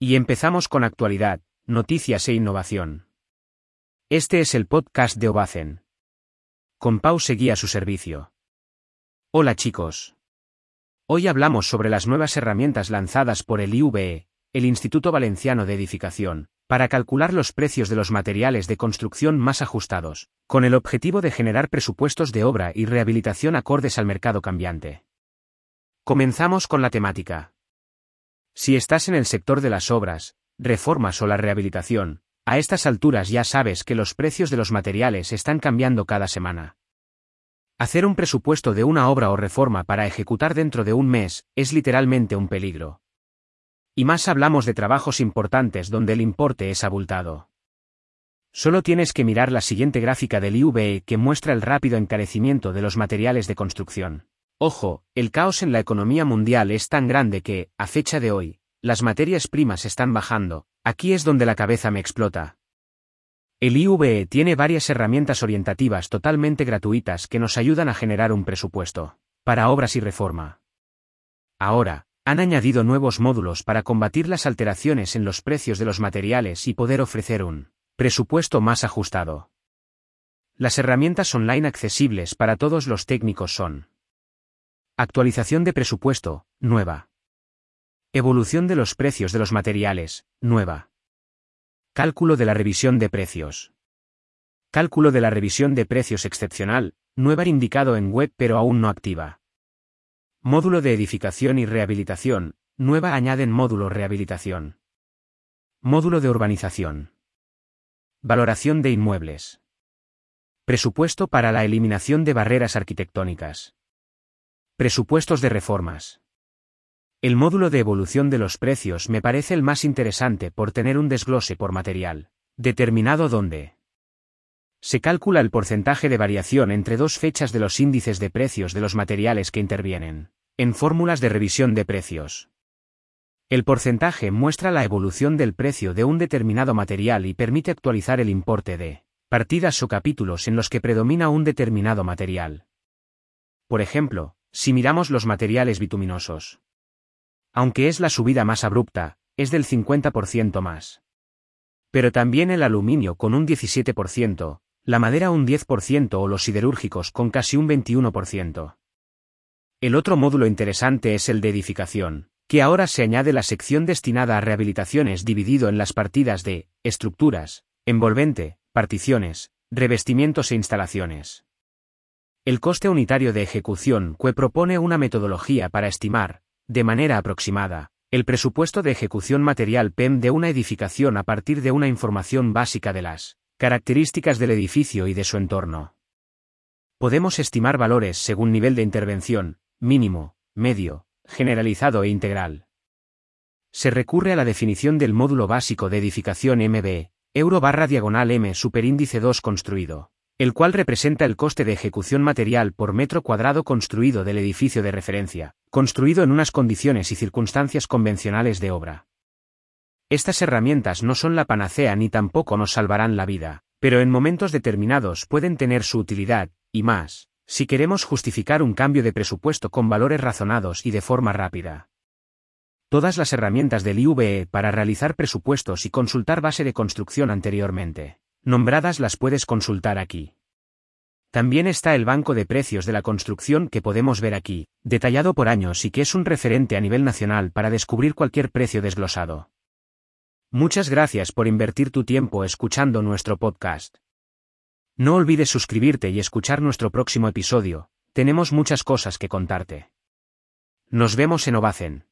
Y empezamos con actualidad, noticias e innovación. Este es el podcast de Obacen. Con Pau seguía su servicio. Hola chicos. Hoy hablamos sobre las nuevas herramientas lanzadas por el IVE, el Instituto Valenciano de Edificación, para calcular los precios de los materiales de construcción más ajustados, con el objetivo de generar presupuestos de obra y rehabilitación acordes al mercado cambiante. Comenzamos con la temática. Si estás en el sector de las obras, reformas o la rehabilitación, a estas alturas ya sabes que los precios de los materiales están cambiando cada semana. Hacer un presupuesto de una obra o reforma para ejecutar dentro de un mes es literalmente un peligro. Y más hablamos de trabajos importantes donde el importe es abultado. Solo tienes que mirar la siguiente gráfica del IVE que muestra el rápido encarecimiento de los materiales de construcción. Ojo, el caos en la economía mundial es tan grande que, a fecha de hoy, las materias primas están bajando, aquí es donde la cabeza me explota. El IVE tiene varias herramientas orientativas totalmente gratuitas que nos ayudan a generar un presupuesto, para obras y reforma. Ahora, han añadido nuevos módulos para combatir las alteraciones en los precios de los materiales y poder ofrecer un presupuesto más ajustado. Las herramientas online accesibles para todos los técnicos son Actualización de presupuesto, nueva. Evolución de los precios de los materiales, nueva. Cálculo de la revisión de precios. Cálculo de la revisión de precios excepcional, nueva indicado en web pero aún no activa. Módulo de edificación y rehabilitación, nueva añaden módulo rehabilitación. Módulo de urbanización. Valoración de inmuebles. Presupuesto para la eliminación de barreras arquitectónicas. Presupuestos de reformas. El módulo de evolución de los precios me parece el más interesante por tener un desglose por material, determinado donde se calcula el porcentaje de variación entre dos fechas de los índices de precios de los materiales que intervienen, en fórmulas de revisión de precios. El porcentaje muestra la evolución del precio de un determinado material y permite actualizar el importe de partidas o capítulos en los que predomina un determinado material. Por ejemplo, si miramos los materiales bituminosos. Aunque es la subida más abrupta, es del 50% más. Pero también el aluminio con un 17%, la madera un 10% o los siderúrgicos con casi un 21%. El otro módulo interesante es el de edificación, que ahora se añade la sección destinada a rehabilitaciones dividido en las partidas de estructuras, envolvente, particiones, revestimientos e instalaciones. El coste unitario de ejecución CUE propone una metodología para estimar, de manera aproximada, el presupuesto de ejecución material PEM de una edificación a partir de una información básica de las características del edificio y de su entorno. Podemos estimar valores según nivel de intervención, mínimo, medio, generalizado e integral. Se recurre a la definición del módulo básico de edificación MB, euro barra diagonal M superíndice 2 construido el cual representa el coste de ejecución material por metro cuadrado construido del edificio de referencia, construido en unas condiciones y circunstancias convencionales de obra. Estas herramientas no son la panacea ni tampoco nos salvarán la vida, pero en momentos determinados pueden tener su utilidad, y más, si queremos justificar un cambio de presupuesto con valores razonados y de forma rápida. Todas las herramientas del IVE para realizar presupuestos y consultar base de construcción anteriormente nombradas las puedes consultar aquí. También está el banco de precios de la construcción que podemos ver aquí, detallado por años y que es un referente a nivel nacional para descubrir cualquier precio desglosado. Muchas gracias por invertir tu tiempo escuchando nuestro podcast. No olvides suscribirte y escuchar nuestro próximo episodio, tenemos muchas cosas que contarte. Nos vemos en Ovacen.